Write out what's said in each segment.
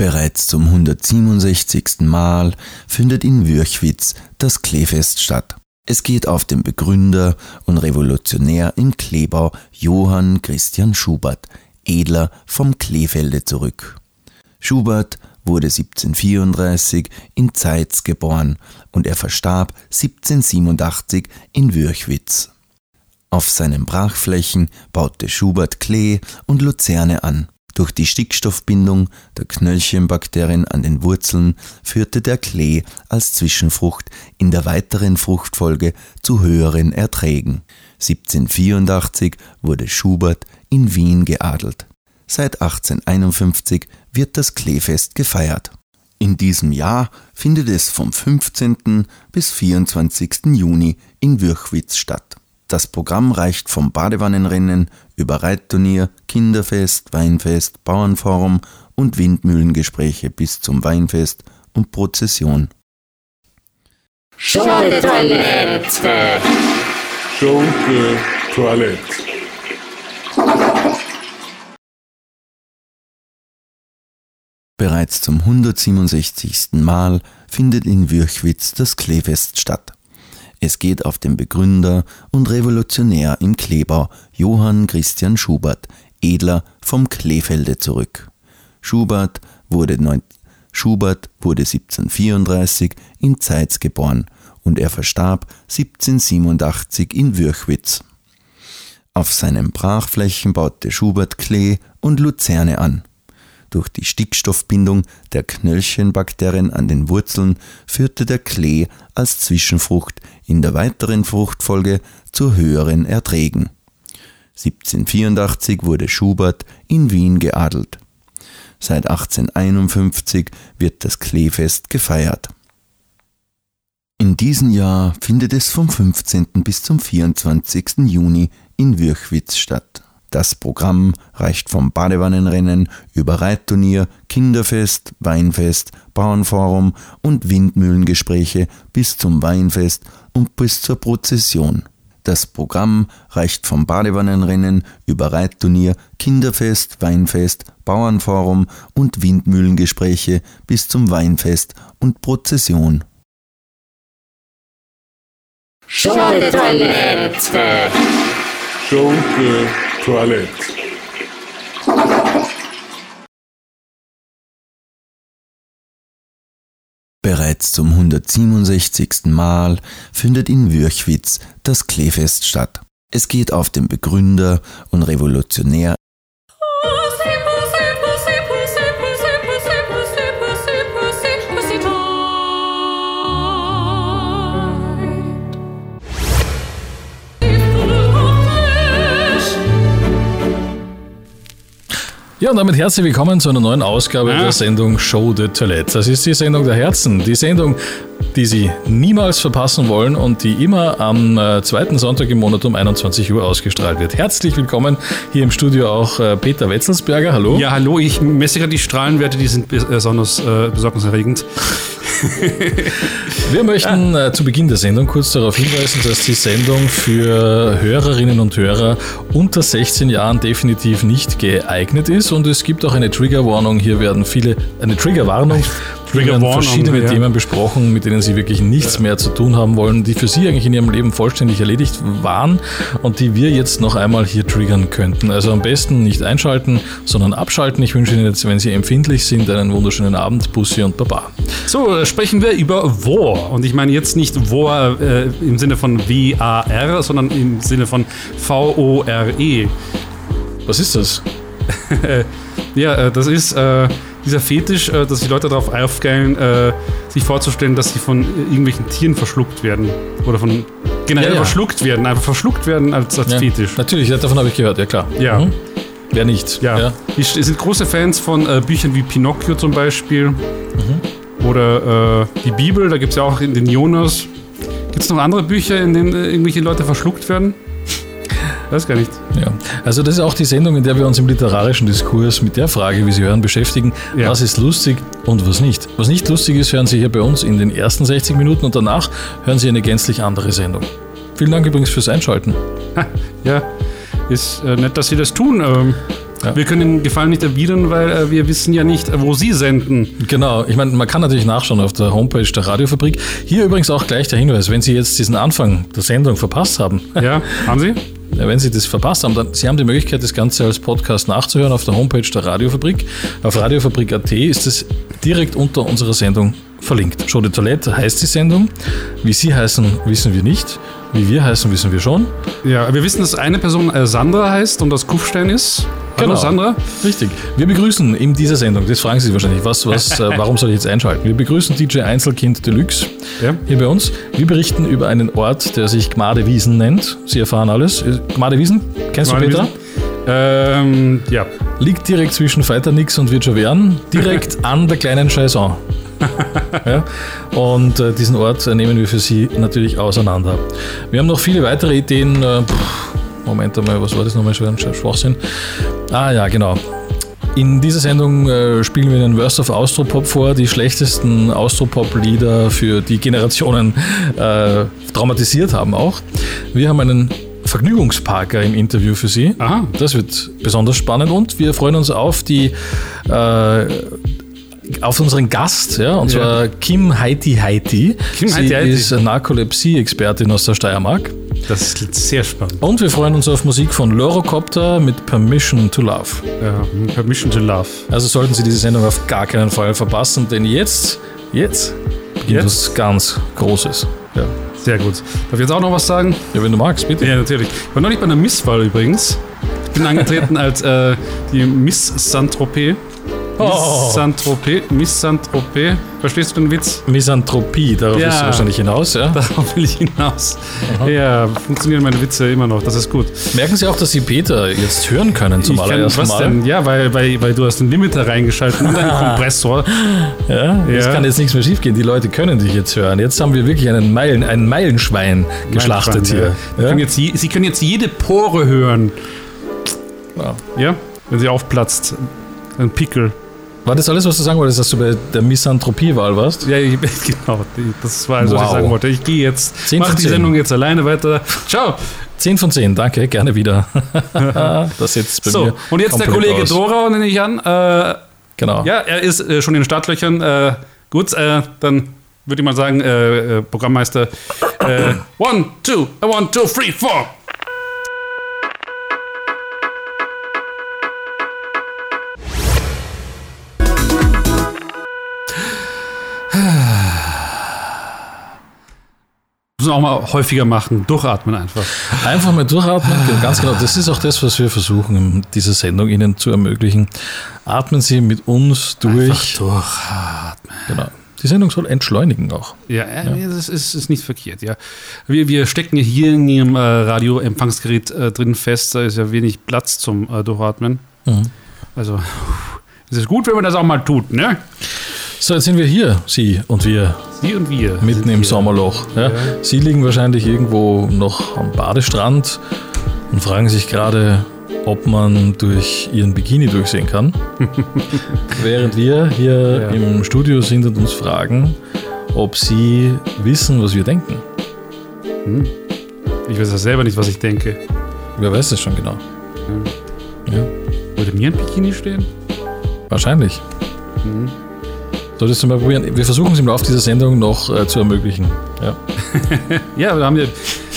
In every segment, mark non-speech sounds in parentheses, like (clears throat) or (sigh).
Bereits zum 167. Mal findet in Würchwitz das Kleefest statt. Es geht auf den Begründer und Revolutionär im Kleebau Johann Christian Schubert, Edler vom Kleefelde zurück. Schubert wurde 1734 in Zeitz geboren und er verstarb 1787 in Würchwitz. Auf seinen Brachflächen baute Schubert Klee und Luzerne an. Durch die Stickstoffbindung der Knöllchenbakterien an den Wurzeln führte der Klee als Zwischenfrucht in der weiteren Fruchtfolge zu höheren Erträgen. 1784 wurde Schubert in Wien geadelt. Seit 1851 wird das Kleefest gefeiert. In diesem Jahr findet es vom 15. bis 24. Juni in Würchwitz statt. Das Programm reicht vom Badewannenrennen über Reitturnier, Kinderfest, Weinfest, Bauernforum und Windmühlengespräche bis zum Weinfest und Prozession. Schunke-Toilette. Schunke-Toilette. Bereits zum 167. Mal findet in Würchwitz das Kleefest statt. Es geht auf den Begründer und Revolutionär im Kleebau Johann Christian Schubert, Edler vom Kleefelde zurück. Schubert wurde, Schubert wurde 1734 in Zeitz geboren und er verstarb 1787 in Würchwitz. Auf seinen Brachflächen baute Schubert Klee und Luzerne an. Durch die Stickstoffbindung der Knöllchenbakterien an den Wurzeln führte der Klee als Zwischenfrucht in der weiteren Fruchtfolge zu höheren Erträgen. 1784 wurde Schubert in Wien geadelt. Seit 1851 wird das Kleefest gefeiert. In diesem Jahr findet es vom 15. bis zum 24. Juni in Würchwitz statt. Das Programm reicht vom Badewannenrennen über Reitturnier, Kinderfest, Weinfest, Bauernforum und Windmühlengespräche bis zum Weinfest und bis zur Prozession. Das Programm reicht vom Badewannenrennen über Reitturnier, Kinderfest, Weinfest, Bauernforum und Windmühlengespräche bis zum Weinfest und Prozession. Schunke-Toilette. Schunke-Toilette. Bereits zum 167. Mal findet in Würchwitz das Kleefest statt. Es geht auf den Begründer und Revolutionär Ja, und damit herzlich willkommen zu einer neuen Ausgabe ja. der Sendung Show de Toilette. Das ist die Sendung der Herzen, die Sendung, die Sie niemals verpassen wollen und die immer am äh, zweiten Sonntag im Monat um 21 Uhr ausgestrahlt wird. Herzlich willkommen hier im Studio auch äh, Peter Wetzelsberger. Hallo. Ja, hallo. Ich messe gerade die Strahlenwerte, die sind besonders äh, besorgniserregend. (laughs) Wir möchten äh, zu Beginn der Sendung kurz darauf hinweisen, dass die Sendung für Hörerinnen und Hörer unter 16 Jahren definitiv nicht geeignet ist und es gibt auch eine Triggerwarnung. Hier werden viele, eine Triggerwarnung Trigger verschiedene ja. Themen besprochen, mit denen sie wirklich nichts mehr zu tun haben wollen, die für sie eigentlich in ihrem Leben vollständig erledigt waren und die wir jetzt noch einmal hier triggern könnten. Also am besten nicht einschalten, sondern abschalten. Ich wünsche Ihnen jetzt, wenn Sie empfindlich sind, einen wunderschönen Abend, Bussi und Baba. So, äh, sprechen wir über War. Und ich meine jetzt nicht War äh, im Sinne von W-A-R, sondern im Sinne von V-O-R-E. Was ist das? (laughs) ja, äh, das ist äh, dieser Fetisch, äh, dass die Leute darauf aufgeilen, äh, sich vorzustellen, dass sie von irgendwelchen Tieren verschluckt werden. Oder von generell ja, ja. verschluckt werden. Einfach verschluckt werden als, als ja. Fetisch. Natürlich, davon habe ich gehört, ja klar. Ja. Mhm. Wer nicht? Ja. Die sind große Fans von äh, Büchern wie Pinocchio zum Beispiel. Mhm. Oder äh, die Bibel, da gibt es ja auch in den Jonas. Gibt es noch andere Bücher, in denen äh, irgendwelche Leute verschluckt werden? Weiß gar nicht. Ja. Also das ist auch die Sendung, in der wir uns im literarischen Diskurs mit der Frage, wie Sie hören, beschäftigen, ja. was ist lustig und was nicht. Was nicht lustig ist, hören Sie hier bei uns in den ersten 60 Minuten und danach hören Sie eine gänzlich andere Sendung. Vielen Dank übrigens fürs Einschalten. Ja, ist äh, nett, dass Sie das tun. Ähm, Ja. Wir können den Gefallen nicht erwidern, weil äh, wir wissen ja nicht, äh, wo Sie senden. Genau, ich meine, man kann natürlich nachschauen auf der Homepage der Radiofabrik. Hier übrigens auch gleich der Hinweis, wenn Sie jetzt diesen Anfang der Sendung verpasst haben, Ja, (laughs) haben Sie? Wenn Sie das verpasst haben, dann Sie haben die Möglichkeit, das Ganze als Podcast nachzuhören auf der Homepage der Radiofabrik. Auf radiofabrik.at ist es direkt unter unserer Sendung verlinkt. Show de Toilette heißt die Sendung. Wie Sie heißen, wissen wir nicht. Wie wir heißen, wissen wir schon. Ja, wir wissen, dass eine Person äh, Sandra heißt und das Kufstein ist. Hallo Genau. Sandra. Richtig. Wir begrüßen in dieser Sendung, das fragen Sie sich wahrscheinlich, was, was, (laughs) äh, warum soll ich jetzt einschalten? Wir begrüßen DJ Einzelkind Deluxe Ja. hier bei uns. Wir berichten über einen Ort, der sich Gmadewiesen nennt. Sie erfahren alles. Äh, Gmadewiesen, kennst du Peter? Ähm, ja. Liegt direkt zwischen Feiternix und Wirtschaftern, direkt (laughs) an der kleinen Chaison. ja? Und äh, diesen Ort äh, nehmen wir für Sie natürlich auseinander. Wir haben noch viele weitere Ideen. Äh, pff, Moment einmal, was war das nochmal? Schwer Schwachsinn. Ah ja, genau. In dieser Sendung äh, spielen wir den Worst of Austropop vor, die schlechtesten Austropop-Lieder für die Generationen äh, traumatisiert haben auch. Wir haben einen Vergnügungsparker im Interview für Sie. Aha. Das wird besonders spannend und wir freuen uns auf die äh, auf unseren Gast, ja, und Ja. zwar Kim Heiti Heiti. Kim Sie Heiti Heiti. ist Narkolepsie-Expertin aus der Steiermark. Das klingt sehr spannend. Und wir freuen uns auf Musik von Lorocopter mit Permission to Love. Ja, Permission to Love. Also sollten Sie diese Sendung auf gar keinen Fall verpassen, denn jetzt, jetzt beginnt was ganz Großes. Ja. Sehr gut. Darf ich jetzt auch noch was sagen? ja, wenn du magst, bitte. Ja, natürlich. Ich war neulich bei einer Misswahl übrigens. Ich bin angetreten (laughs) als äh, die Miss Saint-Tropez. Oh. Miss Saint-Tropez. Miss Saint-Tropez. Verstehst du den Witz? Misanthropie, darauf Ja. ist wahrscheinlich hinaus, ja. Darauf will ich hinaus. Ja, funktionieren meine Witze immer noch. Das ist gut. Merken Sie auch, dass Sie Peter jetzt hören können zum Ich allerersten Mal? denn? Ja, weil, weil, weil du hast den Limiter reingeschaltet und einen (laughs) Kompressor. Ja, es Ja. kann jetzt nichts mehr schiefgehen. Die Leute können dich jetzt hören. Jetzt haben wir wirklich einen Meilen, ein Meilenschwein geschlachtet Ja. hier. Sie, Ja? können jetzt, je- Sie können jetzt jede Pore hören. Ja? Wenn sie aufplatzt. Ein Pickel. War das alles, was du sagen wolltest, dass du bei der Misanthropie-Wahl warst? Ja, ich, (laughs) genau. Das war alles, was ich Wow. sagen wollte. Ich gehe jetzt. Mach die zehn. Sendung jetzt alleine weiter. Ciao. 10 von 10, danke, gerne wieder. (laughs) das jetzt bei So, mir. und jetzt der Kollege aus. Dorau, nenne ich an. Äh, Genau. ja, er ist äh, schon in den Startlöchern. Äh, gut, äh, dann würde ich mal sagen, äh, äh, Programmmeister. (coughs) One, two, one, two, three, four. Müssen wir auch mal häufiger machen. Durchatmen einfach. Einfach mal durchatmen. Ganz genau, das ist auch das, was wir versuchen, in dieser Sendung Ihnen zu ermöglichen. Atmen Sie mit uns durch. durchatmen. Genau. Die Sendung soll entschleunigen auch. Ja, äh, das ist, ist nicht verkehrt, ja. Wir, wir stecken ja hier in Ihrem äh, Radioempfangsgerät äh, drin fest, da ist ja wenig Platz zum äh, Durchatmen. Mhm. Also, es ist gut, wenn man das auch mal tut, ne? So, jetzt sind wir hier, Sie und wir, Sie und wir. mitten im hier. Sommerloch. Ja. Sie liegen wahrscheinlich irgendwo noch am Badestrand und fragen sich gerade, ob man durch ihren Bikini durchsehen kann. (laughs) Während wir hier Ja. im Studio sind und uns fragen, ob sie wissen, was wir denken. Ich weiß ja selber nicht, was ich denke. Wer weiß es schon genau? Ja, Würde mir ein Bikini stehen? wahrscheinlich. Solltest du mal probieren. Wir versuchen es im Laufe dieser Sendung noch äh, zu ermöglichen. Ja. (laughs) Ja, da haben wir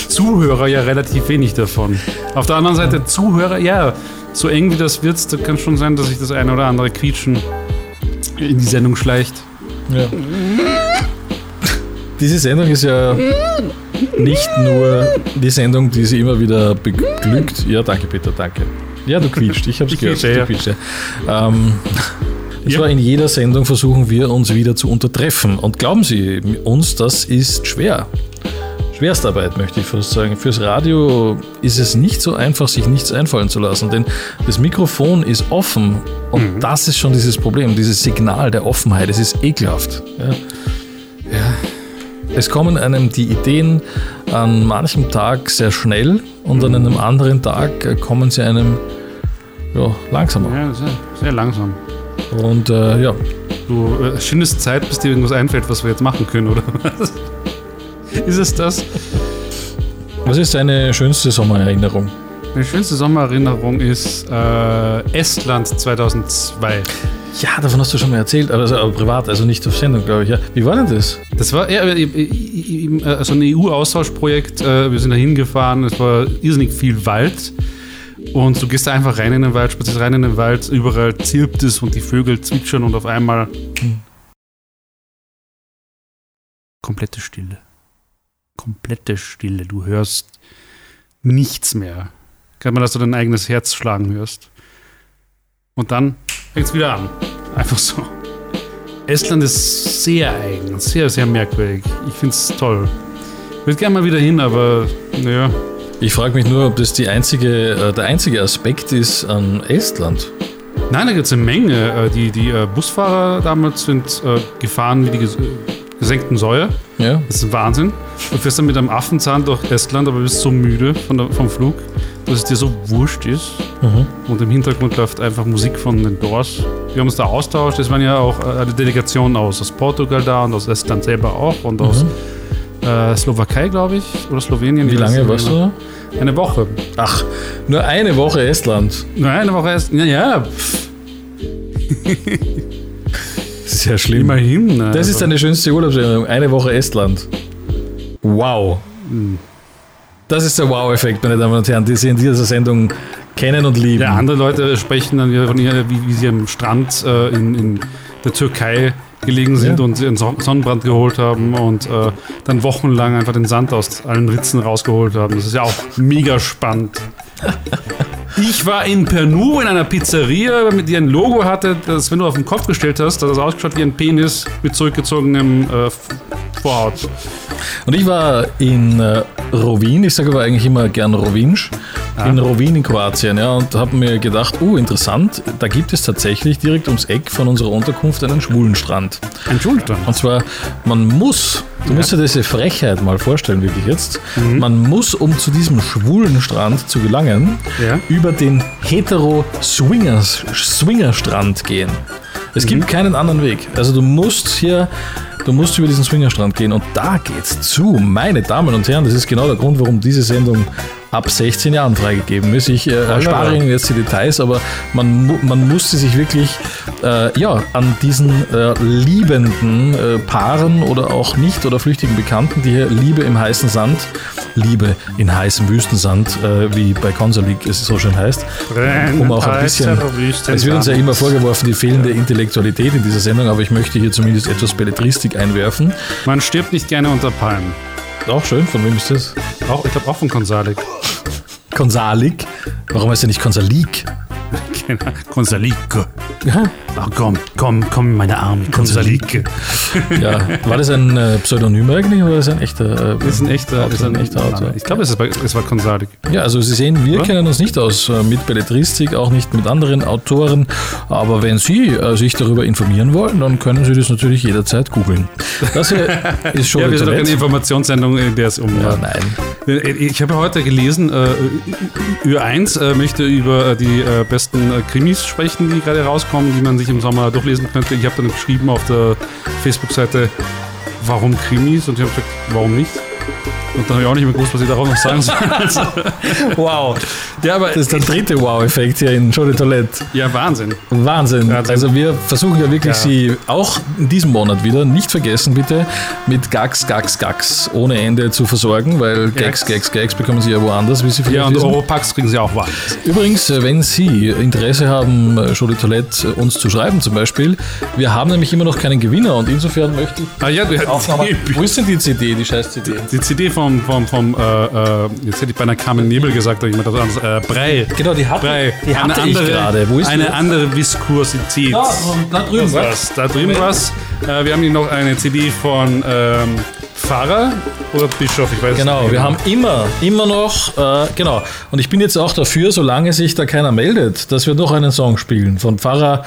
Zuhörer ja relativ wenig davon. Auf der anderen Seite Zuhörer, ja, so eng wie das wird, da kann schon sein, dass sich das eine oder andere Quietschen in die Sendung schleicht. Ja. Diese Sendung ist ja nicht nur die Sendung, die sie immer wieder beglückt. Ja, danke, Peter, danke. Ja, du quietscht, ich hab's Ich gehört. quietsche, ja. Ähm, es Ja. war in jeder Sendung versuchen wir uns wieder zu untertreffen. Und glauben Sie uns, das ist schwer. Schwerstarbeit, möchte ich fast sagen. Fürs Radio ist es nicht so einfach, sich nichts einfallen zu lassen, denn das Mikrofon ist offen und das ist schon dieses Problem, dieses Signal der Offenheit. Es ist ekelhaft. Ja. Es kommen einem die Ideen an manchem Tag sehr schnell und an einem anderen Tag kommen sie einem ja, langsamer. Ja, sehr, sehr langsam. Und äh, ja, Du äh, schindest Zeit, bis dir irgendwas einfällt, was wir jetzt machen können, oder was? (laughs) Ist es das? was ist deine schönste Sommererinnerung? Meine schönste Sommererinnerung ist äh, Estland 2002. Ja, davon hast du schon mal erzählt, aber, also, aber privat, also nicht auf Sendung, glaube ich. Ja. Wie war denn das? Das war eher äh, äh, äh, so ein EU-Austauschprojekt. Wir sind da hingefahren, es war irrsinnig viel Wald. Und du gehst einfach rein in den Wald, spazierst rein in den Wald, überall zirpt es und die Vögel zwitschern und auf einmal komplette Stille. Komplette Stille. Du hörst nichts mehr. Kann man, dass du dein eigenes Herz schlagen hörst. Und dann fängt es wieder an. Einfach so. Estland ist sehr eigen, sehr, sehr merkwürdig. Ich finde es toll. Ich würde gerne mal wieder hin, aber naja. Ich frage mich nur, ob das die einzige, äh, der einzige Aspekt ist an Estland. Nein, da gibt es eine Menge. Äh, die, die äh, Busfahrer damals sind gefahren wie die ges gesenkten Säue. Ja. Das ist ein Wahnsinn. Du fährst dann mit einem Affenzahn durch Estland, aber bist so müde der, vom Flug, dass es dir so wurscht ist. Mhm. Und im Hintergrund läuft einfach Musik von den Doors. Wir haben uns da austauscht. Es waren ja auch eine Delegation aus, aus Portugal da und aus Estland selber auch und aus äh, Slowakei, glaube ich, oder Slowenien. Mhm. Wie lange warst du genau. da? Eine Woche. Ach, nur eine Woche Estland. Nur eine Woche erst. Ja, (laughs) Sehr schlimm. immerhin. Das ist also. deine schönste Urlaubserinnerung. Eine Woche Estland. Wow. Das ist der Wow-Effekt, meine Damen und Herren, die Sie in dieser Sendung kennen und lieben. Ja, andere Leute sprechen dann wieder von ihr, wie, wie sie am Strand äh, in, in der Türkei gelegen sind Ja. und sie einen Son- Sonnenbrand geholt haben und äh, dann wochenlang einfach den Sand aus allen Ritzen rausgeholt haben. Das ist ja auch mega spannend. (laughs) Ich war in Peru in einer Pizzeria, mit die ein Logo hatte, das, wenn du auf den Kopf gestellt hast, das ausgeschaut wie ein Penis mit zurückgezogenem äh, Vorhaut. Und ich war in äh, Rovinj, ich sage aber eigentlich immer gern Rovinj, in Rovinj in Kroatien, ja, und habe mir gedacht, oh, interessant, da gibt es tatsächlich direkt ums Eck von unserer Unterkunft einen schwulen Strand. Ein Schultern. Und zwar, man muss, du musst dir diese Frechheit mal vorstellen, wirklich jetzt, Mhm. man muss, um zu diesem schwulen Strand zu gelangen, Ja. über den hetero-Swinger-Strand gehen. Es Mhm. gibt keinen anderen Weg. Also du musst hier, du musst über diesen Swingerstrand gehen und da geht's zu. Meine Damen und Herren, das ist genau der Grund, warum diese Sendung ab 16 Jahren freigegeben ist. Ich äh, erspare Ihnen jetzt die Details, aber man, man musste sich wirklich äh, ja, an diesen äh, liebenden äh, Paaren oder auch nicht oder flüchtigen Bekannten, die hier Liebe im heißen Sand, Liebe in heißem Wüstensand, äh, wie bei Consalik es so schön heißt, um auch ein bisschen. Es wird uns ja immer vorgeworfen, die fehlende Intellektualität in dieser Sendung, aber ich möchte hier zumindest etwas Belletristik einwerfen. Man stirbt nicht gerne unter Palmen. Auch schön, von wem ist das? Auch, ich glaube auch von Konsalik. Konsalik. Warum heißt er nicht Konsalik? (laughs) Konsalike. Ach komm, komm, komm in meine Arme. Konsalike. ja. War das ein äh, Pseudonym eigentlich oder ist das ein echter? Äh, Das ist ein echter, Autor, ist ein echter Autor. Ich glaube, es, es war Konsalik. Ja, also Sie sehen, wir Ja. kennen uns nicht aus äh, mit Belletristik, auch nicht mit anderen Autoren. Aber wenn Sie äh, sich darüber informieren wollen, dann können Sie das natürlich jederzeit googeln. Das hier (laughs) ist schon Ja, wir sind doch keine Informationssendung, in der es um. ja, nein. Ich habe heute gelesen, äh, Ü1 äh, möchte über äh, die äh, besten äh, Krimis sprechen, die gerade rauskommen, die man sich im Sommer durchlesen könnte. Ich habe dann geschrieben auf der Facebook-Seite, warum Krimis? Und ich habe gesagt, warum nicht? Und dann habe ich auch nicht mehr gewusst, was ich darauf noch sagen soll. (laughs) Also, Wow. ja, aber Das ist der dritte Wow-Effekt hier in Show de Toilette. ja, Wahnsinn. Wahnsinn. Wahnsinn. Also wir versuchen ja wirklich, Ja. Sie auch in diesem Monat wieder, nicht vergessen bitte, mit Gags, Gags, Gags ohne Ende zu versorgen, weil Gags, Gags, Gags bekommen Sie ja woanders, wie Sie vielleicht Ja, und wissen. Europax kriegen sie auch woanders. Übrigens, äh, wenn Sie Interesse haben, äh, Show de Toilette äh, uns zu schreiben zum Beispiel, wir haben nämlich immer noch keinen Gewinner und insofern möchte ich Ah ja, du auch nochmal... Wo ist denn die CD, die scheiß CD? Die CD vom, vom, vom äh, äh, jetzt hätte ich beinahe Carmen Nebel gesagt, aber ich meine das anderes, äh, Brei. Genau, die hatte, Brei. die hatte eine andere, gerade. Wo ist eine die? andere Viskosität. Da, da drüben, Das war's. Da drüben was. Äh, wir haben hier noch eine CD von ähm, Pfarrer oder Bischof, ich weiß Genau, nicht. wir haben immer, immer noch, äh, genau. Und ich bin jetzt auch dafür, solange sich da keiner meldet, dass wir noch einen Song spielen von Pfarrer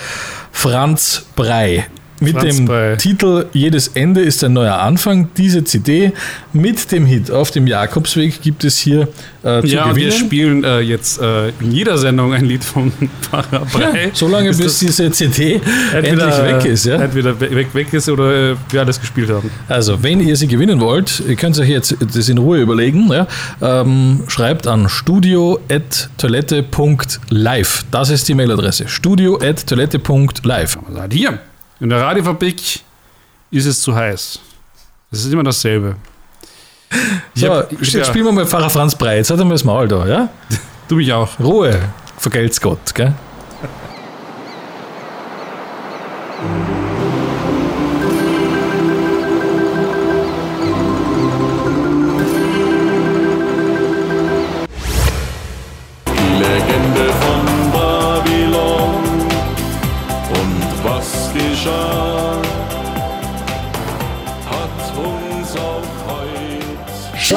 Franz Brei. Mit dem Titel Jedes Ende ist ein neuer Anfang. Diese CD mit dem Hit auf dem Jakobsweg gibt es hier äh, zu Ja, und wir gewinnen. spielen äh, jetzt äh, in jeder Sendung ein Lied von (laughs) Pfarrer Brei. so lange Ist bis diese CD (laughs) endlich weg ist. Ja? Entweder we- weg, weg ist oder äh, wir alles gespielt haben. Also, wenn ihr sie gewinnen wollt, ihr könnt euch jetzt das in Ruhe überlegen. Ja? Ähm, schreibt an studio.toilette.live. Das ist die Mailadresse. studio.toilette.live. Halt hier, in der Radiofabrik ist es zu heiß. Es ist immer dasselbe. So, hab- jetzt ja, spielen wir mal Pfarrer Franz Breit. Jetzt hat er mal das Maul da. Ja? (laughs) Du mich auch. Ruhe, vergelt's Gott. Gell?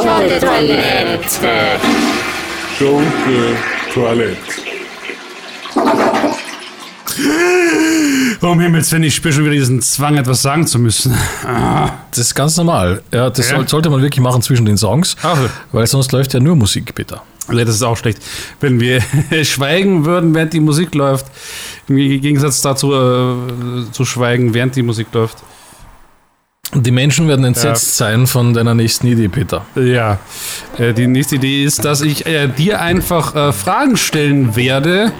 Heute Schunke Toilette. Um Himmels Willen, ich spüre schon wieder diesen Zwang, etwas sagen zu müssen. Das ist ganz normal. Ja, das Ja. soll, sollte man wirklich machen zwischen den Songs, Ach. weil sonst läuft ja nur Musik, bitte. Ja, das ist auch schlecht. Wenn wir (laughs) schweigen würden, während die Musik läuft, im Gegensatz dazu äh, zu schweigen, während die Musik läuft. Die Menschen werden entsetzt sein von deiner nächsten Idee, Peter. Ja, äh, die nächste Idee ist, dass ich äh, dir einfach äh, Fragen stellen werde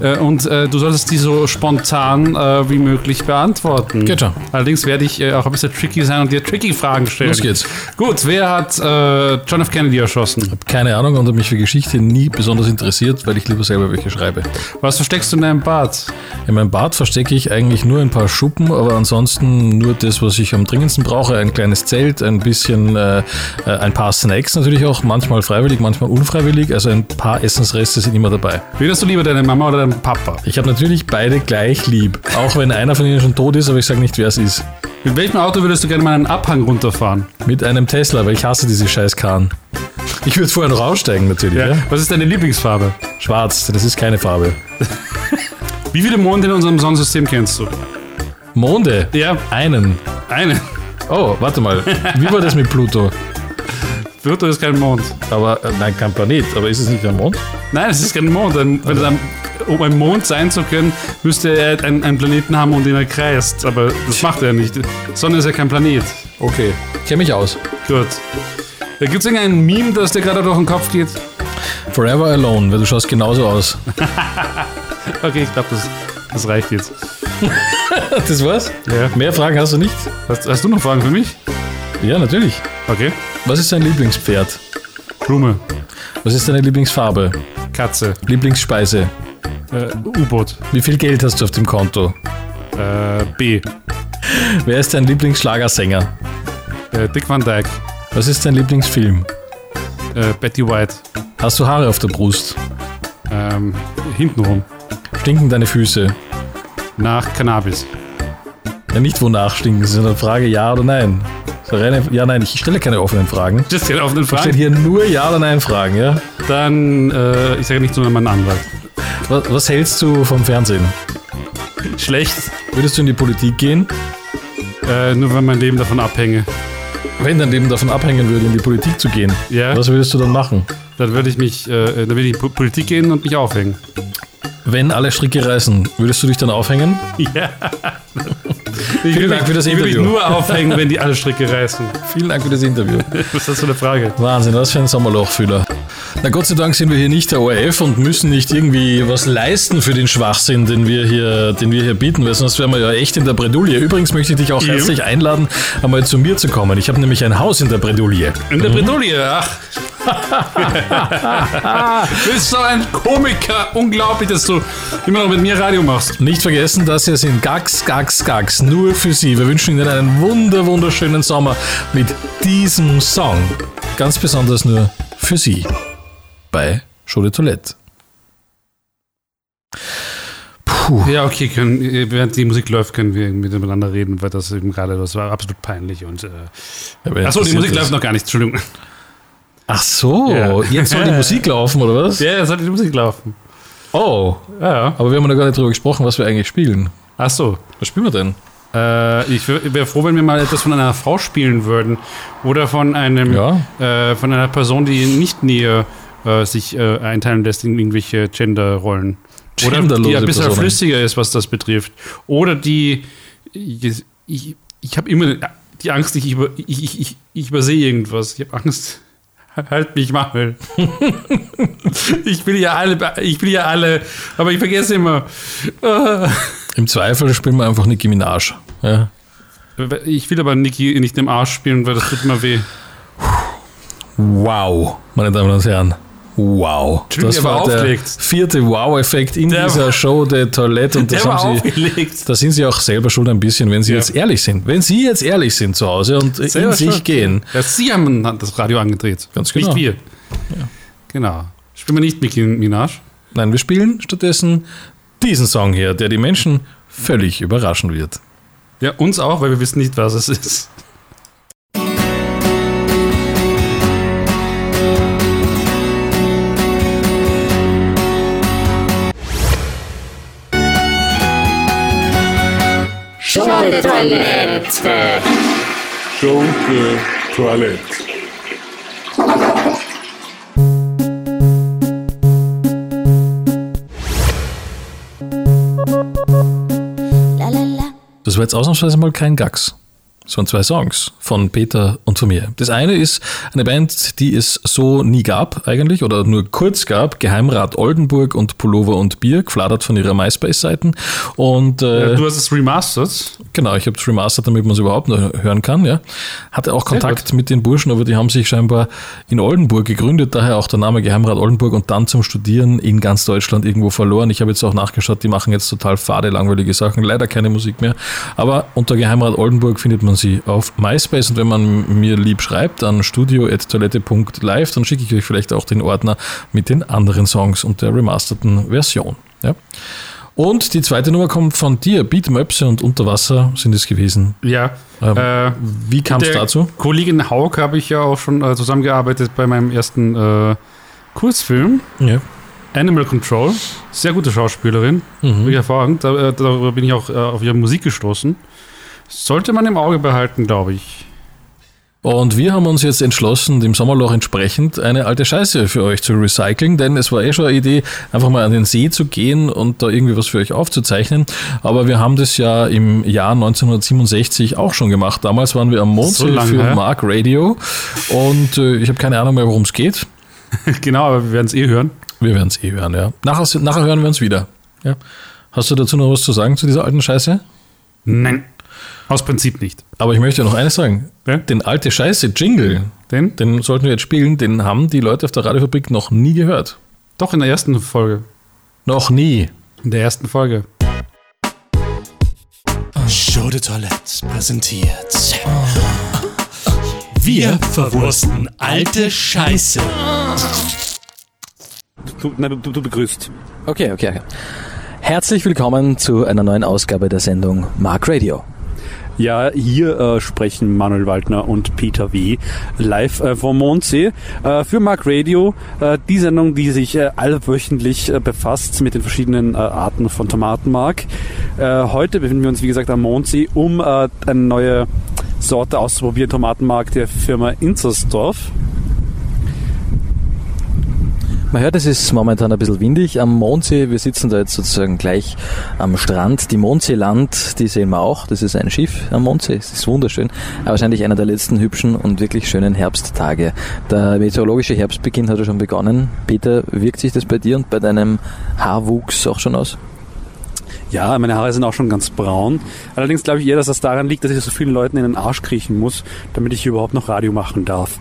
äh, und äh, du solltest die so spontan äh, wie möglich beantworten. Geht schon. Allerdings werde ich äh, auch ein bisschen tricky sein und dir tricky Fragen stellen. Los geht's. Gut, wer hat äh, John F. Kennedy erschossen? Keine Ahnung und habe mich für Geschichte nie besonders interessiert, weil ich lieber selber welche schreibe. Was versteckst du in deinem Bad? In meinem Bad verstecke ich eigentlich nur ein paar Schuppen, aber ansonsten nur das, was ich am dringendsten brauche. Ein kleines Zelt, ein bisschen, ein paar Snacks natürlich auch, manchmal freiwillig, manchmal unfreiwillig. Also ein paar Essensreste sind immer dabei. Würdest du lieber deine Mama oder deinen Papa? Ich habe natürlich beide gleich lieb, auch wenn einer von ihnen schon tot ist, aber ich sage nicht, wer es ist. Mit welchem Auto würdest du gerne mal einen Abhang runterfahren? Mit einem Tesla, weil ich hasse diese scheiß Karren. Ich würde vorher noch aussteigen natürlich. Ja. Was ist deine Lieblingsfarbe? Schwarz, das ist keine Farbe. (laughs) Wie viele Monde in unserem Sonnensystem kennst du? Monde, Ja, einen. eine. Oh, warte mal. Wie war das mit Pluto? Pluto ist kein Mond. Aber, äh, nein, kein Planet. Aber ist es nicht ein Mond? Nein, es ist kein Mond. Ein, wenn er dann, um ein Mond sein zu können, müsste er einen, einen Planeten haben, um den er kreist. Aber das macht er nicht. Sonne ist ja kein Planet. Okay, kenne mich aus. Gut. Da gibt es irgendein Meme, das dir gerade durch den Kopf geht? Forever Alone, weil du schaust genauso aus. (laughs) Okay, ich glaube, das, das reicht jetzt. (laughs) Das war's? Ja. Mehr Fragen hast du nicht? Hast, hast du noch Fragen für mich? Ja, natürlich. Okay. Was ist dein Lieblingspferd? Blume, Was ist deine Lieblingsfarbe? Katze, Lieblingsspeise? Äh, U-Boot, Wie viel Geld hast du auf dem Konto? äh, B, (laughs) Wer ist dein Lieblingsschlagersänger? äh, Dick Van Dyke, Was ist dein Lieblingsfilm? äh, Betty White, Hast du Haare auf der Brust? ähm, hintenrum, Stinken deine Füße? nach Cannabis. Ja, nicht wonach stinken, das ist eine Frage ja oder nein. So reine, ja, nein, ich stelle keine offenen Fragen. Das ist auf den Ich stelle Fragen. hier nur ja oder nein Fragen, ja? Dann, äh, ich sage nicht zu meinem Anwalt. Was, was hältst du vom Fernsehen? Schlecht, Würdest du in die Politik gehen? äh, nur wenn mein Leben davon abhänge. Wenn dein Leben davon abhängen würde, in die Politik zu gehen, Ja. was würdest du dann machen? Dann würde ich mich, äh, dann würde ich in die Po- Politik gehen und mich aufhängen. Wenn alle Stricke reißen, würdest du dich dann aufhängen? (laughs) Ja. Vielen Dank für das Ich würde mich Interview. nur aufhängen, wenn die alle Stricke reißen. Vielen Dank für das Interview. (laughs) Was ist das für eine Frage? Wahnsinn, was für ein Sommerlochfüller. Na Gott sei Dank sind wir hier nicht der ORF und müssen nicht irgendwie was leisten für den Schwachsinn, den wir hier, den wir hier bieten, weil sonst wären wir ja echt in der Bredouille. Übrigens möchte ich dich auch herzlich einladen, einmal zu mir zu kommen. Ich habe nämlich ein Haus in der Bredouille. In der Bredouille, ach. Du bist so ein Komiker. Unglaublich, dass du immer noch mit mir Radio machst. Nicht vergessen, das hier sind Gags, Gags, Gags, nur für Sie. Wir wünschen Ihnen einen wunder, wunderschönen Sommer mit diesem Song. Ganz besonders nur für Sie. Bei Show de Toilette. Puh. Ja, okay, können, äh, während die Musik läuft, können wir miteinander reden, weil das eben gerade, das war absolut peinlich. Und, äh, achso, die Musik läuft noch gar nicht, Entschuldigung. Ach so, Ja. jetzt soll die (laughs) Musik laufen, oder was? Ja, jetzt sollte die Musik laufen. Oh, Ja, aber wir haben noch gar nicht drüber gesprochen, was wir eigentlich spielen. Ach so. Was spielen wir denn? Äh, ich wäre froh, wenn wir mal etwas von einer Frau spielen würden. Oder von einem Ja. äh, von einer Person, die nicht näher äh, sich äh, einteilen lässt in irgendwelche Genderrollen. Oder die ein bisschen Personen. flüssiger ist, was das betrifft. Oder die ich, ich, ich habe immer die Angst, ich, über, ich, ich, ich, ich übersehe irgendwas. Ich habe Angst. (laughs) Halt mich mal. ich will ja alle, ich will ja alle, aber ich vergesse immer. (laughs) Im Zweifel spielen wir einfach Nicki Minaj. Ja. Ich will aber Niki nicht im Arsch spielen, weil das tut immer weh. Wow, meine Damen und Herren. Wow. Das war war der vierte Wow-Effekt in Der dieser Show der Toilette. Und das haben Sie, aufgelegt. da sind Sie auch selber schuld ein bisschen, wenn Sie Ja. jetzt ehrlich sind. Wenn Sie jetzt ehrlich sind zu Hause und in Selber sich schuld. gehen. Ja, Sie haben das Radio angedreht. Ganz genau. Nicht wir. Genau. Spielen wir nicht Nicki Minaj? Nein, wir spielen stattdessen diesen Song hier, der die Menschen völlig überraschen wird. Ja, uns auch, weil wir wissen nicht, was es ist. Schunke Toilette. Schunke Toilette. Das war jetzt ausnahmsweise mal kein Gags. Es waren zwei Songs von Peter und von mir. Das eine ist eine Band, die es so nie gab eigentlich oder nur kurz gab. Geheimrat Oldenburg und Pullover und Bier, gefladert von ihrer MySpace-Seiten. Und äh, Du hast es remastered. Genau, ich habe es remastert, damit man es überhaupt noch hören kann. Ja. Hatte auch Kontakt mit den Burschen, aber die haben sich scheinbar in Oldenburg gegründet, daher auch der Name Geheimrat Oldenburg und dann zum Studieren in ganz Deutschland irgendwo verloren. Ich habe jetzt auch nachgeschaut, die machen jetzt total fade, langweilige Sachen, leider keine Musik mehr. Aber unter Geheimrat Oldenburg findet man sie auf MySpace und wenn man mir lieb schreibt an studio.toilette.live, dann schicke ich euch vielleicht auch den Ordner mit den anderen Songs und der remasterten Version. Ja. Und die zweite Nummer kommt von dir. Beat Möpse und Unterwasser sind es gewesen. Ja. Ähm, äh, Wie kam es dazu? Kollegin Haug habe ich ja auch schon äh, zusammengearbeitet bei meinem ersten äh, Kurzfilm. Ja. Animal Control. Sehr gute Schauspielerin. Mhm. Wirklich hervorragend. Da, äh, darüber bin ich auch äh, auf ihre Musik gestoßen. Sollte man im Auge behalten, glaube ich. Und wir haben uns jetzt entschlossen, dem Sommerloch entsprechend eine alte Scheiße für euch zu recyceln, denn es war eh schon eine Idee, einfach mal an den See zu gehen und da irgendwie was für euch aufzuzeichnen. Aber wir haben das ja im Jahr 1967 auch schon gemacht. Damals waren wir am Mondsee So für her? Mark Radio und äh, ich habe keine Ahnung mehr, worum es geht. (laughs) genau, aber wir werden es eh hören. Wir werden es eh hören, ja. Nachher, nachher hören wir uns wieder. Ja. Hast du dazu noch was zu sagen zu dieser alten Scheiße? Nein. Aus Prinzip nicht. Aber ich möchte noch eines sagen. Ja? Den alte Scheiße Jingle, Denn? den sollten wir jetzt spielen, den haben die Leute auf der Radiofabrik noch nie gehört. Doch in der ersten Folge. Noch nie. In der ersten Folge. Show de Toilette präsentiert. Wir verwursten alte Scheiße. Du, nein, du, du begrüßt. Okay, okay, okay. Herzlich willkommen zu einer neuen Ausgabe der Sendung Mark Radio. Ja, hier äh, sprechen Manuel Waldner und Peter W. live äh, vom Mondsee äh, für Mark Radio. Äh, die Sendung, die sich äh, allwöchentlich äh, befasst mit den verschiedenen äh, Arten von Tomatenmark. Äh, heute befinden wir uns, wie gesagt, am Mondsee, um äh, eine neue Sorte auszuprobieren, Tomatenmark der Firma Inzersdorf. Man hört, es ist momentan ein bisschen windig am Mondsee. Wir sitzen da jetzt sozusagen gleich am Strand. Die Mondseeland, die sehen wir auch. Das ist ein Schiff am Mondsee. Es ist wunderschön. Aber wahrscheinlich einer der letzten hübschen und wirklich schönen Herbsttage. Der meteorologische Herbstbeginn hat ja schon begonnen. Peter, wirkt sich das bei dir und bei deinem Haarwuchs auch schon aus? Ja, meine Haare sind auch schon ganz braun. Allerdings glaube ich eher, dass das daran liegt, dass ich so vielen Leuten in den Arsch kriechen muss, damit ich überhaupt noch Radio machen darf.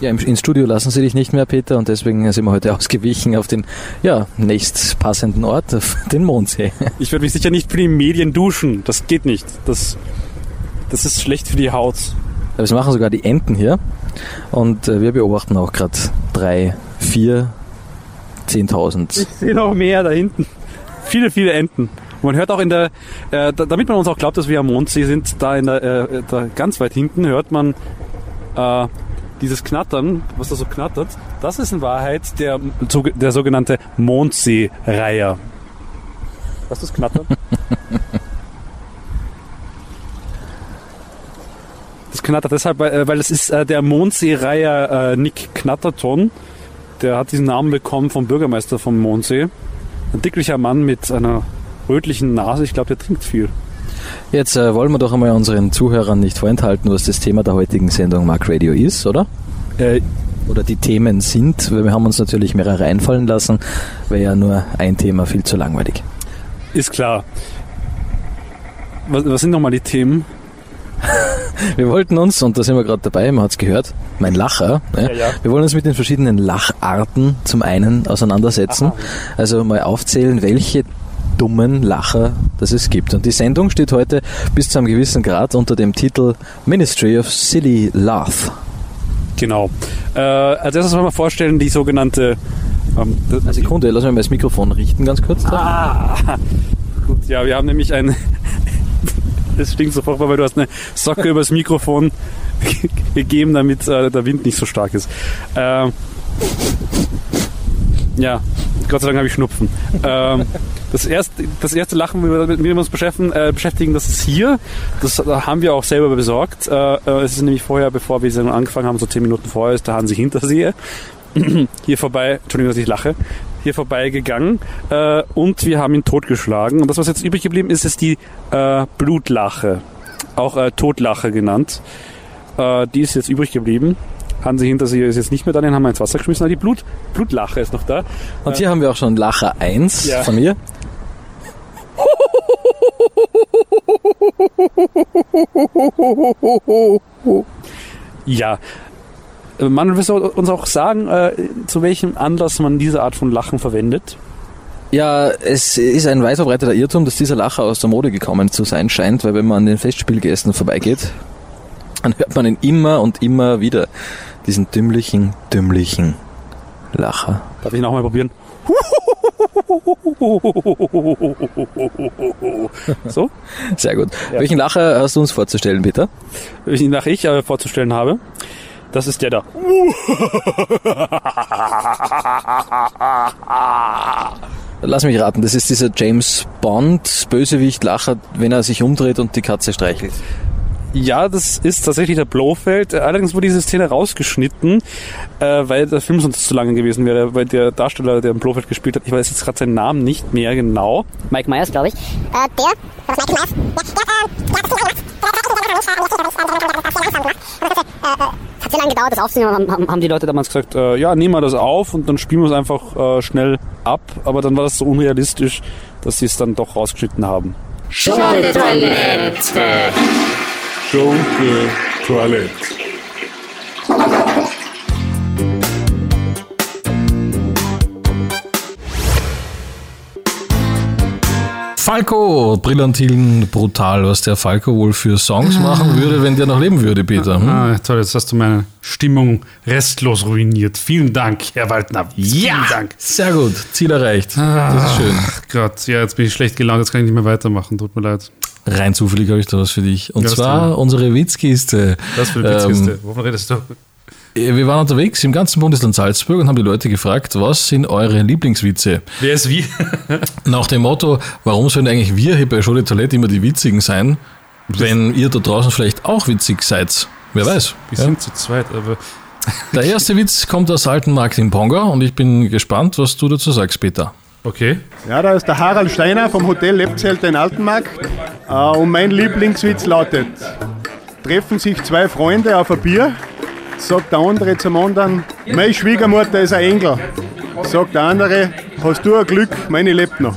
Ja, im, ins Studio lassen sie dich nicht mehr, Peter, und deswegen sind wir heute ausgewichen auf den ja, nächst passenden Ort, auf (laughs) den Mondsee. Ich werde mich sicher nicht für die Medien duschen. Das geht nicht. Das, das ist schlecht für die Haut. Aber Das machen sogar die Enten hier. Und äh, wir beobachten auch gerade drei, vier, zehntausend. Ich sehe noch mehr da hinten. Viele, viele Enten. Und man hört auch in der, äh, da, damit man uns auch glaubt, dass wir am Mondsee sind, da, in der, äh, da ganz weit hinten hört man äh, dieses Knattern, was da so knattert. Das ist in Wahrheit der, der sogenannte Mondseereiher. Was ist das Knattern? (laughs) Das knattert deshalb, weil weil es ist äh, der Mondsee-Reiher äh, Nick Knatterton. Der hat diesen Namen bekommen vom Bürgermeister vom Mondsee. Ein dicklicher Mann mit einer rötlichen Nase. Ich glaube, der trinkt viel. Jetzt äh, wollen wir doch einmal unseren Zuhörern nicht vorenthalten, was das Thema der heutigen Sendung Mark Radio ist, oder? Äh, Oder die Themen sind, weil wir haben uns natürlich mehrere einfallen lassen, wäre ja nur ein Thema viel zu langweilig. ist klar. Was, was sind nochmal die Themen? (laughs) Wir wollten uns, und da sind wir gerade dabei, man hat es gehört, mein Lacher, ne? ja. wir wollen uns mit den verschiedenen Lacharten zum einen auseinandersetzen, also mal aufzählen, welche dummen Lacher das es gibt. Und die Sendung steht heute bis zu einem gewissen Grad unter dem Titel Ministry of Silly Laugh. Genau. Äh, als erstes wollen wir vorstellen, die sogenannte. Ähm, Eine Sekunde, lass mich mal das Mikrofon richten, ganz kurz. Da. Ah, gut, ja, wir haben nämlich ein. (laughs) Das stinkt so furchtbar, weil du hast eine Socke übers Mikrofon (laughs) gegeben, damit äh, der Wind nicht so stark ist. Ähm, ja, Gott sei Dank habe ich Schnupfen. Ähm, das, erste, das erste Lachen, wie wir, mit dem wir uns beschäftigen, äh, beschäftigen, das ist hier. Das äh, haben wir auch selber besorgt. Äh, äh, es ist nämlich vorher, bevor wir angefangen haben, so zehn Minuten vorher, ist der Hansi Hintersehe (clears throat) hier vorbei, Entschuldigung, dass ich lache, hier vorbeigegangen äh, und wir haben ihn totgeschlagen. Und das, was jetzt übrig geblieben ist, ist die äh, Blutlache, auch äh, Totlache genannt. Äh, die ist jetzt übrig geblieben. Hansi Hinterseher ist jetzt nicht mehr da, den haben wir ins Wasser geschmissen. Aber die Blut, Blutlache ist noch da. Und hier haben wir auch schon Lacher 1 Ja. von mir. Ja. Äh, Manuel, willst du uns auch sagen, äh, zu welchem Anlass man diese Art von Lachen verwendet? Ja, es ist ein weit verbreiteter Irrtum, dass dieser Lacher aus der Mode gekommen zu sein scheint, weil wenn man an den Festspielgästen vorbeigeht, dann hört man ihn immer und immer wieder. Diesen dümmlichen, dümmlichen Lacher. Darf ich nochmal probieren? (laughs) (laughs) So, Sehr gut. Welchen Lacher hast du uns vorzustellen, Peter? welchen nach ich äh, vorzustellen habe. Das ist der da. (laughs) Lass mich raten, das ist dieser James Bond Bösewicht-Lacher, wenn er sich umdreht und die Katze streichelt. Ja, das ist tatsächlich der Blofeld. Allerdings wurde diese Szene rausgeschnitten, äh, weil der Film sonst zu lange gewesen wäre, weil der Darsteller, der im Blofeld gespielt hat, ich weiß jetzt gerade seinen Namen nicht mehr genau. Mike Myers, glaube ich. Äh, der? Was Michael Myers? Hat sehr lange gedauert, das aufzunehmen. Haben, haben, die Leute damals gesagt, äh, ja, nehmen wir das auf und dann spielen wir es einfach äh, schnell ab. Aber dann war das so unrealistisch, dass sie es dann doch rausgeschnitten haben. Schunke-Toilette. Schunke Toilette. Falco, Brillantin, brutal, was der Falco wohl für Songs machen würde, wenn der noch leben würde, Peter. Hm? Ah, toll, jetzt hast du meine Stimmung restlos ruiniert. Vielen Dank, Herr Waldner. Vielen Dank. Sehr gut, Ziel erreicht. Das ist schön. Ach Gott, ja, jetzt bin ich schlecht gelaunt, jetzt kann ich nicht mehr weitermachen, tut mir leid. Rein zufällig habe ich da was für dich. Und Ja, was zwar unsere Witzkiste. Das für Ähm, Witzkiste. Wovon redest du? Wir waren unterwegs im ganzen Bundesland Salzburg und haben die Leute gefragt, was sind eure Lieblingswitze? Wer ist wie? (laughs) Nach dem Motto, warum sollen eigentlich wir hier bei de Toilette immer die Witzigen sein, wenn ihr da draußen vielleicht auch witzig seid? Wer weiß. Wir Ja? sind zu zweit, aber Der erste Witz kommt aus alten Markt in Ponga und ich bin gespannt, was du dazu sagst, Peter. Okay. Ja, da ist der Harald Steiner vom Hotel Lebzelter in Altenmarkt. Äh, und mein Lieblingswitz lautet: Treffen sich zwei Freunde auf ein Bier, sagt der andere zum anderen: Meine Schwiegermutter ist ein Engel. Sagt der andere: Hast du ein Glück, meine lebt noch.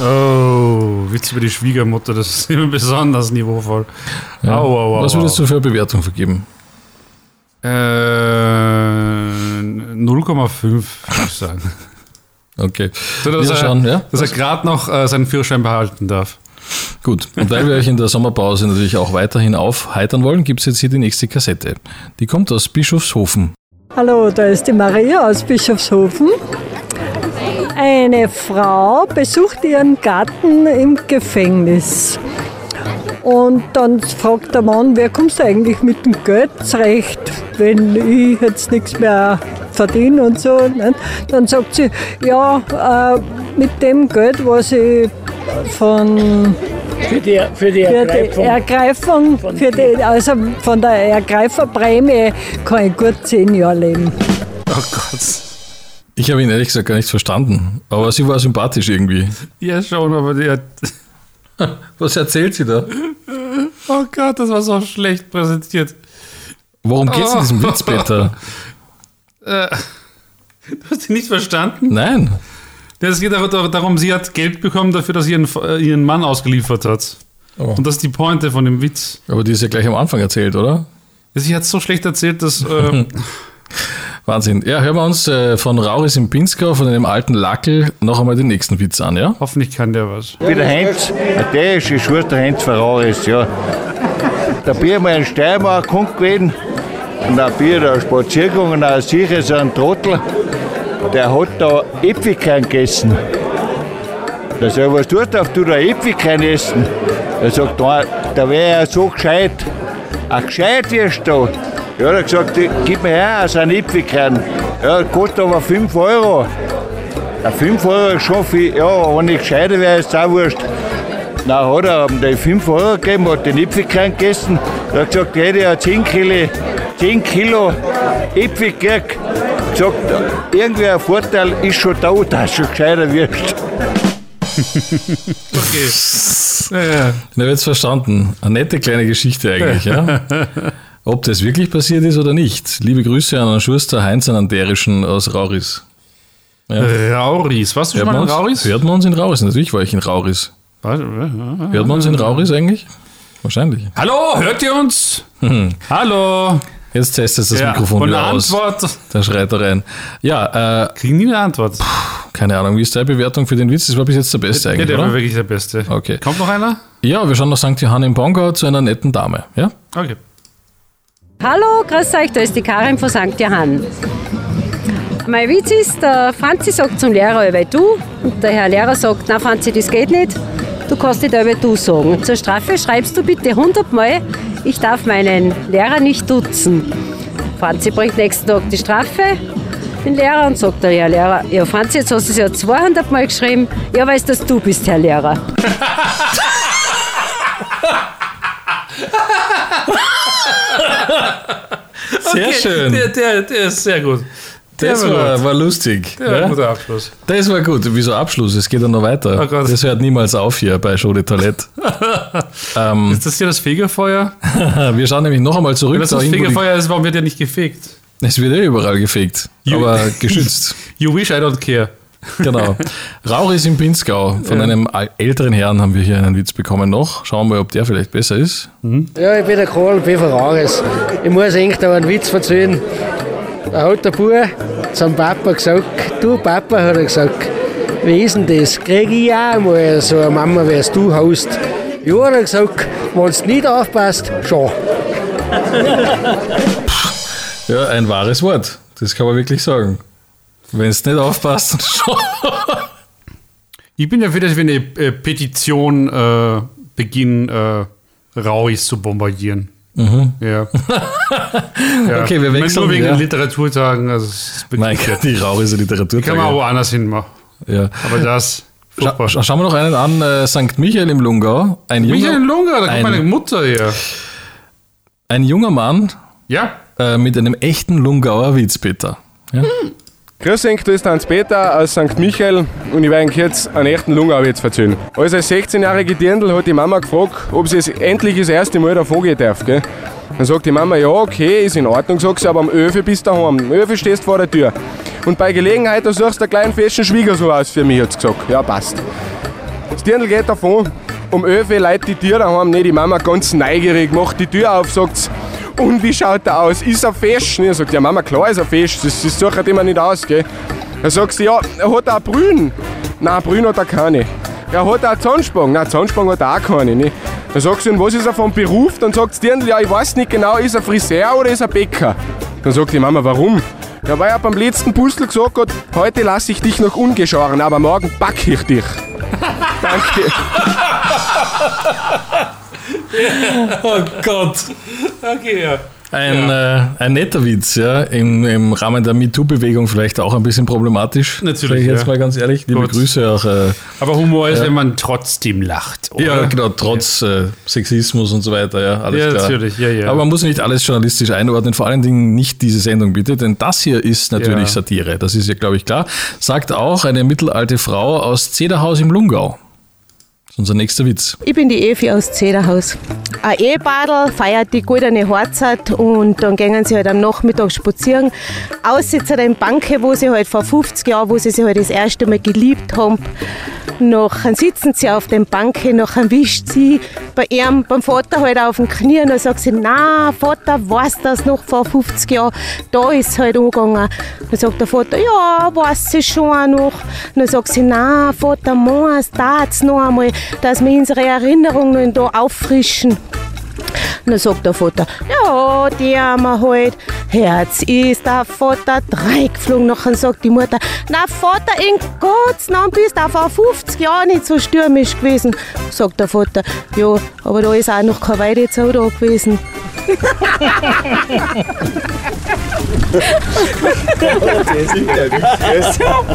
Oh, Witz über die Schwiegermutter, das ist immer besonders niveauvoll. Au, au, au, was würdest du für eine Bewertung vergeben? Äh, 0,5 würde ich sagen. Okay. So, dass Wir er, schauen, ja? dass er gerade noch äh, seinen Führerschein behalten darf. Gut, und weil wir euch in der Sommerpause natürlich auch weiterhin aufheitern wollen, gibt es jetzt hier die nächste Kassette. Die kommt aus Bischofshofen. Hallo, da ist die Maria aus Bischofshofen. Eine Frau besucht ihren Gatten im Gefängnis. Und dann fragt der Mann, wer kommst du eigentlich mit dem Geld zurecht, wenn ich jetzt nichts mehr verdiene und so. Nicht? Dann sagt sie, ja, äh, mit dem Geld, was ich von Für die, für die Für die Ergreifung. Ergreifung, für die, also von der Ergreiferprämie kann ich gut zehn Jahre leben. Oh Gott. Ich habe ihn ehrlich gesagt gar nicht verstanden, aber sie war sympathisch irgendwie. Ja, schon, aber die hat. (laughs) Was erzählt sie da? Oh Gott, das war so schlecht präsentiert. Worum geht's in diesem Witz, Peter? (laughs) Äh, du hast ihn nicht verstanden? Nein. Es geht dar- dar- darum, sie hat Geld bekommen dafür, dass sie ihren, äh, ihren Mann ausgeliefert hat. Oh. Und das ist die Pointe von dem Witz. Aber die ist ja gleich am Anfang erzählt, oder? Sie hat es so schlecht erzählt, dass. Äh, (laughs) Wahnsinn. Ja, hören wir uns äh, von Rauris im Pinskau, von einem alten Lackel, noch einmal den nächsten Witz an, ja? Hoffentlich kann der was. Ich bin der Heinz, der ist die Schwester Heinz Ferraris, ja. Da bin ich mal in Steiermark gewesen und da bin ich da spazieren gegangen und da sehe ich so einen Trottel, der hat da Äpfelkern gegessen. Da sag ich, was tut darf du da Äpfelkern essen? Er sagt, da, da wäre er so gescheit. Ach, gescheit wirst du? Ja, er hat gesagt, gib mir her, so einen Äpfelkern. Ja, kostet aber 5 Euro. Ja, 5 Euro ist schon viel. Ja, wenn ich gescheiter wäre, ist es auch wurscht. Dann hat er ihm die 5 Euro gegeben, hat den Äpfelkern gegessen. Er hat gesagt, er hätte ja 10 Kilo, 10 Kilo Äpfel gekriegt. Gesagt, irgendwie ein Vorteil ist schon da, dass du gescheiter wirst. Okay. Ja, ja. Na, jetzt verstanden. Eine nette kleine Geschichte eigentlich, ja? (laughs) Ob das wirklich passiert ist oder nicht. Liebe Grüße an Herrn Schuster, Heinz an den Derischen aus Rauris. Ja. Rauris. Warst du schon Hört mal man in uns- Rauris? Hört man uns in Rauris? Natürlich war ich in Rauris. Hört man uns in Rauris eigentlich? Wahrscheinlich. Hallo, hört ihr uns? Hm. Hallo. Jetzt testet das Ja, Mikrofon wieder aus. Antwort? Da schreit er rein. Ja, äh, Kriegen nie eine Antwort. keine Ahnung, wie ist deine Bewertung für den Witz? Das war bis jetzt der beste Ja, eigentlich, der war oder? wirklich der Beste. Okay. Kommt noch einer? Ja, wir schauen nach St. Johann im Bongau zu einer netten Dame. Ja? Okay. Hallo, grüß euch, da ist die Karin von St. Johann. Mein Witz ist, der Franzi sagt zum Lehrer über du und der Herr Lehrer sagt, na Franzi, das geht nicht, du kannst nicht über du sagen. Zur Strafe schreibst du bitte 100 Mal, ich darf meinen Lehrer nicht duzen. Franzi bringt nächsten Tag die Strafe, den Lehrer, und sagt der Herr Lehrer, ja Franzi, jetzt hast du es ja 200 Mal geschrieben, ja weiß, dass du bist, Herr Lehrer. (laughs) Sehr Okay, schön. Der, der, der ist sehr gut. Der Das war war, war lustig. Der war ein ja? guter Abschluss. Das war gut. Wieso Abschluss? Es geht ja noch weiter. Oh das hört niemals auf hier bei Show de Toilette. (laughs) ähm, Ist das hier das Fegefeuer? (laughs) wir schauen nämlich noch einmal zurück. Wenn das das Fegefeuer ist, warum wird der nicht gefegt? Es wird ja überall gefegt, aber (laughs) geschützt. You wish I don't care. Genau. Rauris im Pinzgau. Von Ja. einem älteren Herrn haben wir hier einen Witz bekommen noch. Schauen wir mal, ob der vielleicht besser ist. Ja, ich bin der Karl B. Ferraris. Ich muss eigentlich da einen Witz erzählen. Da hat der Bub zum Papa gesagt, du Papa, hat er gesagt, wie ist denn das? Krieg ich auch mal so eine Mama, wie es du hast? Ja, hat er gesagt, wenn du nicht aufpasst, schon. Ja, ein wahres Wort. Das kann man wirklich sagen. Wenn es nicht aufpasst, dann schon. Ich bin ja für, dass wir eine äh, Petition äh, beginnen, äh, Rauis zu bombardieren. Mhm. Ja. (laughs) Okay, wir Ich meine, wechseln, Nur wegen ja. den Literaturtagen. Also Gott, die Rauris Literatur. Kann man auch woanders hin machen. Ja. Aber das. Scha scha schauen wir noch einen an, äh, St. Michael im Lungau. Ein Michael junger, Lunga, da kommt ein, meine Mutter her. ein junger Mann Ja. äh, mit einem echten Lungauer Witz, Peter. Ja? Grüß euch, da ist der Hans-Peter aus St. Michael und ich werde euch jetzt einen echten Lungauwitz erzählen. Als als 16-jährige Dirndl hat die Mama gefragt, ob sie es endlich das erste Mal davon gehen darf. Gell? Dann sagt die Mama, ja, okay, ist in Ordnung, sagt sie, aber am Öfe bist du daheim. Am Öfe stehst vor der Tür. Und bei Gelegenheit, da suchst du einen kleinen festen Schwiegersohn aus für mich, hat sie gesagt. Ja, passt. Das Dirndl geht davon, 11 Uhr leitet die Tür daheim, nicht die Mama ganz neugierig, macht die Tür auf, sagt und wie schaut er aus? Ist er fest? Ich sagt, ja Mama, klar ist er fest, das, das sucht immer nicht aus, gell? Dann sagt sie, ja, er hat auch Brühen. Nein, Brühen hat er keine. Er hat auch Zahnspangen. Nein, Zahnspangen hat er auch keine. Ne? Dann sagt sie, und was ist er vom Beruf? Dann sagt sie, ja, ich weiß nicht genau, ist er Friseur oder ist er Bäcker? Dann sagt die Mama, warum? Ja, weil er beim letzten Puzzle gesagt hat, heute lasse ich dich noch ungeschoren, aber morgen packe ich dich. (laughs) Danke. (laughs) Oh Gott. Okay, ja. Ein, äh, ein netter Witz, ja. Im, Im Rahmen der MeToo-Bewegung vielleicht auch ein bisschen problematisch. Natürlich, Sag ich jetzt ja. mal ganz ehrlich. Liebe Gut. Grüße auch. Äh, Aber Humor ist, Ja. wenn man trotzdem lacht. Oder? ja, genau, trotz äh, Sexismus und so weiter, ja, alles Ja, klar. natürlich, ja, ja. Aber man muss nicht alles journalistisch einordnen, vor allen Dingen nicht diese Sendung bitte, denn das hier ist natürlich Ja. Satire, das ist ja, glaube ich, klar. Sagt auch eine mittelalte Frau aus Zederhaus im Lungau. Das unser nächster Witz. Ich bin die Evi aus Zederhaus. Ein Ehepaarl feiert die goldene Hochzeit und dann gehen sie halt am Nachmittag spazieren. Aussitzen in Banke, wo sie halt vor 50 Jahren, wo sie sich halt das erste Mal geliebt haben. Nachher sitzen sie auf dem Banke, nachher wischt sie bei ihrem, beim Vater halt auf den Knien und dann sagt sie, na Vater, weißt das noch vor 50 Jahren? Da ist halt angegangen. Dann sagt der Vater, ja, weiß sie schon noch. Dann sagt sie, na Vater, meinst tat's noch einmal, dass wir unsere Erinnerungen da auffrischen. Und dann sagt der Vater, ja, die haben wir halt. Herz ist der Vater drei geflogen. Nachher sagt die Mutter, na Vater, in Gottes Namen bist du vor 50 Jahren nicht so stürmisch gewesen. Sagt der Vater, ja, aber da ist auch noch keine Weidezau da gewesen. (laughs)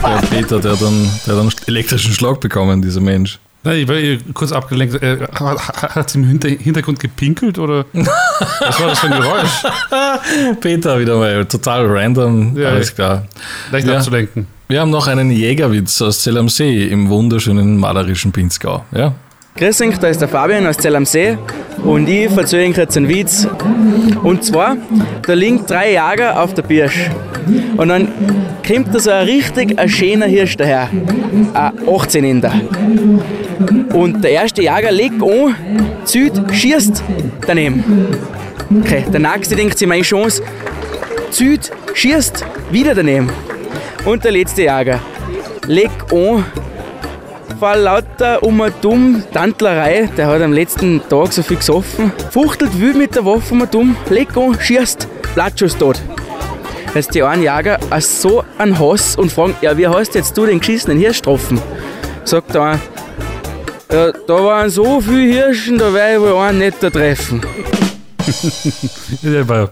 Der Peter, der hat dann, der hat einen elektrischen Schlag bekommen, dieser Mensch. Nein, ich war kurz abgelenkt. Äh, hat hat sie im Hinter Hintergrund gepinkelt oder (laughs) was war das für ein Geräusch? Peter wieder mal, total random, Ja, alles klar. Leicht Ja. abzulenken. Wir haben noch einen Jägerwitz aus Zell am See im wunderschönen malerischen Pinzgau. Ja? Grüß euch, da ist der Fabian aus Zell am See und ich erzähle Ihnen jetzt einen Witz. Und zwar, da liegen drei Jäger auf der Birsch und dann kommt da so ein richtig ein schöner Hirsch daher, ein 18 Ender. Und der erste Jäger legt an, zieht, schießt daneben. Okay, der nächste denkt sich, meine Chance, zieht, schießt, wieder daneben. Und der letzte Jäger legt an, vor lauter um eine dumm Tantlerei, der hat am letzten Tag so viel gesoffen, fuchtelt wild mit der Waffe um einen dumm, legt an, schießt, Blattschuss tot. Jetzt die einen Jäger so einen Hass und fragen, ja, wie hast jetzt du den geschissenen Hirsch getroffen? Sagt der eine, ja, da waren so viele Hirschen, da werde ich wohl einen nicht treffen. (laughs) der, war,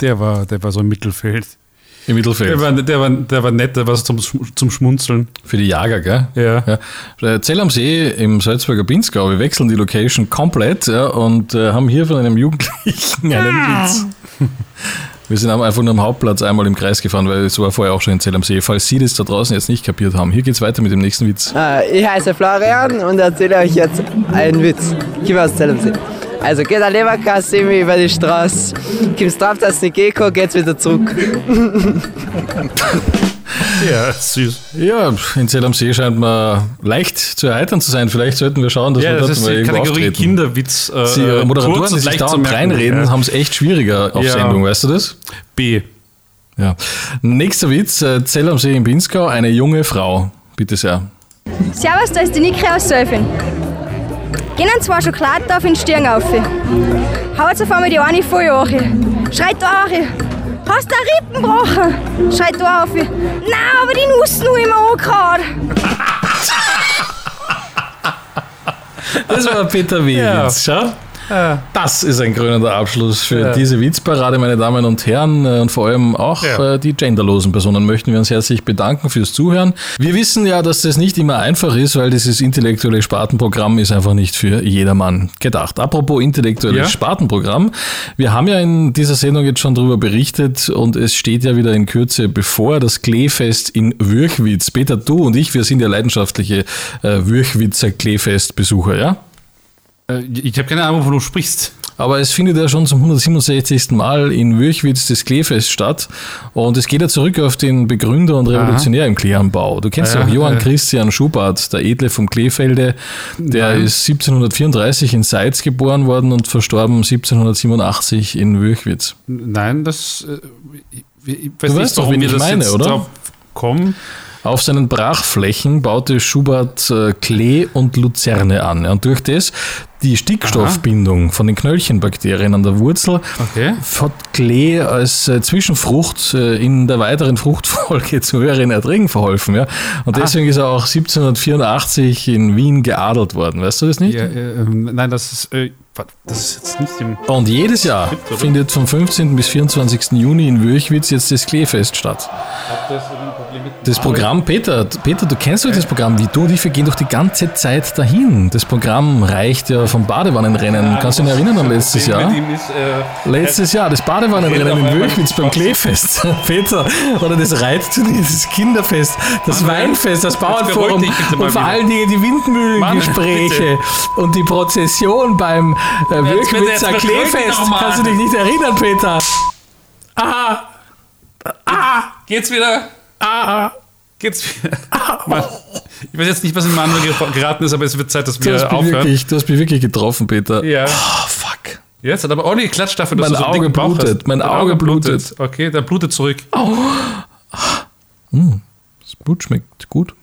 der, war, der war so im Mittelfeld. Im Mittelfeld. Der war, der war, der war nett, der war so zum, zum Schmunzeln. Für die Jager, gell? Ja. ja. Äh, Zell am See im Salzburger Pinzgau. Wir wechseln die Location komplett ja, und äh, haben hier von einem Jugendlichen (laughs) einen Witz. (laughs) Wir sind einfach nur am Hauptplatz einmal im Kreis gefahren, weil es war vorher auch schon in Zell am See. Falls Sie das da draußen jetzt nicht kapiert haben, hier geht's weiter mit dem nächsten Witz. Äh, Ich heiße Florian und erzähle euch jetzt einen Witz. Ich komme aus Zellumsee. Also geht ein Leberkasse über die Straße, kommst drauf, dass es nicht geht, geht's wieder zurück. (laughs) Ja, süß. Ja, in Zell am See scheint man leicht zu erheitern zu sein. Vielleicht sollten wir schauen, dass Ja, wir das dort ist mal die irgendwo Kategorie auftreten. Kinderwitz. Äh, Sie, äh, Moderatoren, kurz die und sich merken, reinreden, ja. haben es echt schwieriger auf Ja. Sendung, weißt du das? B. Ja. Nächster Witz, äh, Zell am See in Pinzgau, eine junge Frau. Bitte sehr. Servus, da ist die Niki aus Sölfing. Gehen zwei Schokoladen auf den Stirn auf. Haut auf einmal die eine voll an. Schreit da auch. Hast du einen Rippen gebrochen? Schreit da auf. Nein, aber die Nuss nur immer angehauen. Das war Peter W. Ja. Witz, schau. Das ist ein krönender Abschluss für Ja. diese Witzparade, meine Damen und Herren. äh, Und vor allem auch Ja. äh, die genderlosen Personen möchten wir uns herzlich bedanken fürs Zuhören. Wir wissen ja, dass das nicht immer einfach ist, weil dieses intellektuelle Spartenprogramm ist einfach nicht für jedermann gedacht. Apropos intellektuelles. Spartenprogramm. Wir haben ja in dieser Sendung jetzt schon darüber berichtet und es steht ja wieder in Kürze bevor das Kleefest in Würchwitz. Peter, du und ich, wir sind ja leidenschaftliche äh, Würchwitzer Kleefest-Besucher, ja? Äh, Ich habe keine Ahnung, wovon du sprichst. Aber es findet ja schon zum 167. Mal in Würchwitz das Kleefest statt. Und es geht ja zurück auf den Begründer und Revolutionär im Kleeanbau. Du kennst Ja, ja, auch Johann ja. Christian Schubert, der Edle vom Kleefelde. Der Nein. ist 1734 in Seitz geboren worden und verstorben 1787 in Würchwitz. Nein, das. Äh, ich, weiß Du nicht, weißt doch, wen ich meine, oder? drauf kommen. Auf seinen Brachflächen baute Schubert äh, Klee und Luzerne an. Und durch das die Stickstoffbindung von den Knöllchenbakterien an der Wurzel Okay. hat Klee als äh, Zwischenfrucht äh, in der weiteren Fruchtfolge (laughs) zu höheren Erträgen verholfen. Ja? Und Ah. deswegen ist er auch 1784 in Wien geadelt worden. Weißt du das nicht? Ja, äh, ähm, nein, das ist. Das ist jetzt nicht im. Und jedes Jahr findet vom 15. bis 24. Juni in Wöchwitz jetzt das Kleefest statt. Hat das Das Programm, Peter, Peter, du kennst doch das Programm, wie du und ich, wir gehen doch die ganze Zeit dahin. Das Programm reicht ja vom Badewannenrennen. Kannst du dich erinnern an letztes Jahr? Äh, Letztes Jahr, das Badewannenrennen in Wöchwitz beim (laughs) Kleefest. (laughs) Peter, oder das Reitturnier, das Kinderfest, das Weinfest, das Bauernforum und vor allen Dingen die Windmühlengespräche und die Prozession beim äh, Wöchwitzer Kleefest. Kannst du dich nicht erinnern, Peter? Ah! Ah! Geht's wieder? Ah! Geht's wieder? Ich weiß jetzt nicht, was in Manuel ger- geraten ist, aber es wird Zeit, dass wir mich aufhören. wirklich, du hast mich wirklich getroffen, Peter. Ja. Oh, fuck. Jetzt hat aber ordentlich geklatscht dafür, dass Mein du so Auge blutet, hast. mein Dein Auge blutet. Okay, der blutet zurück. Oh. Mm, das Blut schmeckt gut.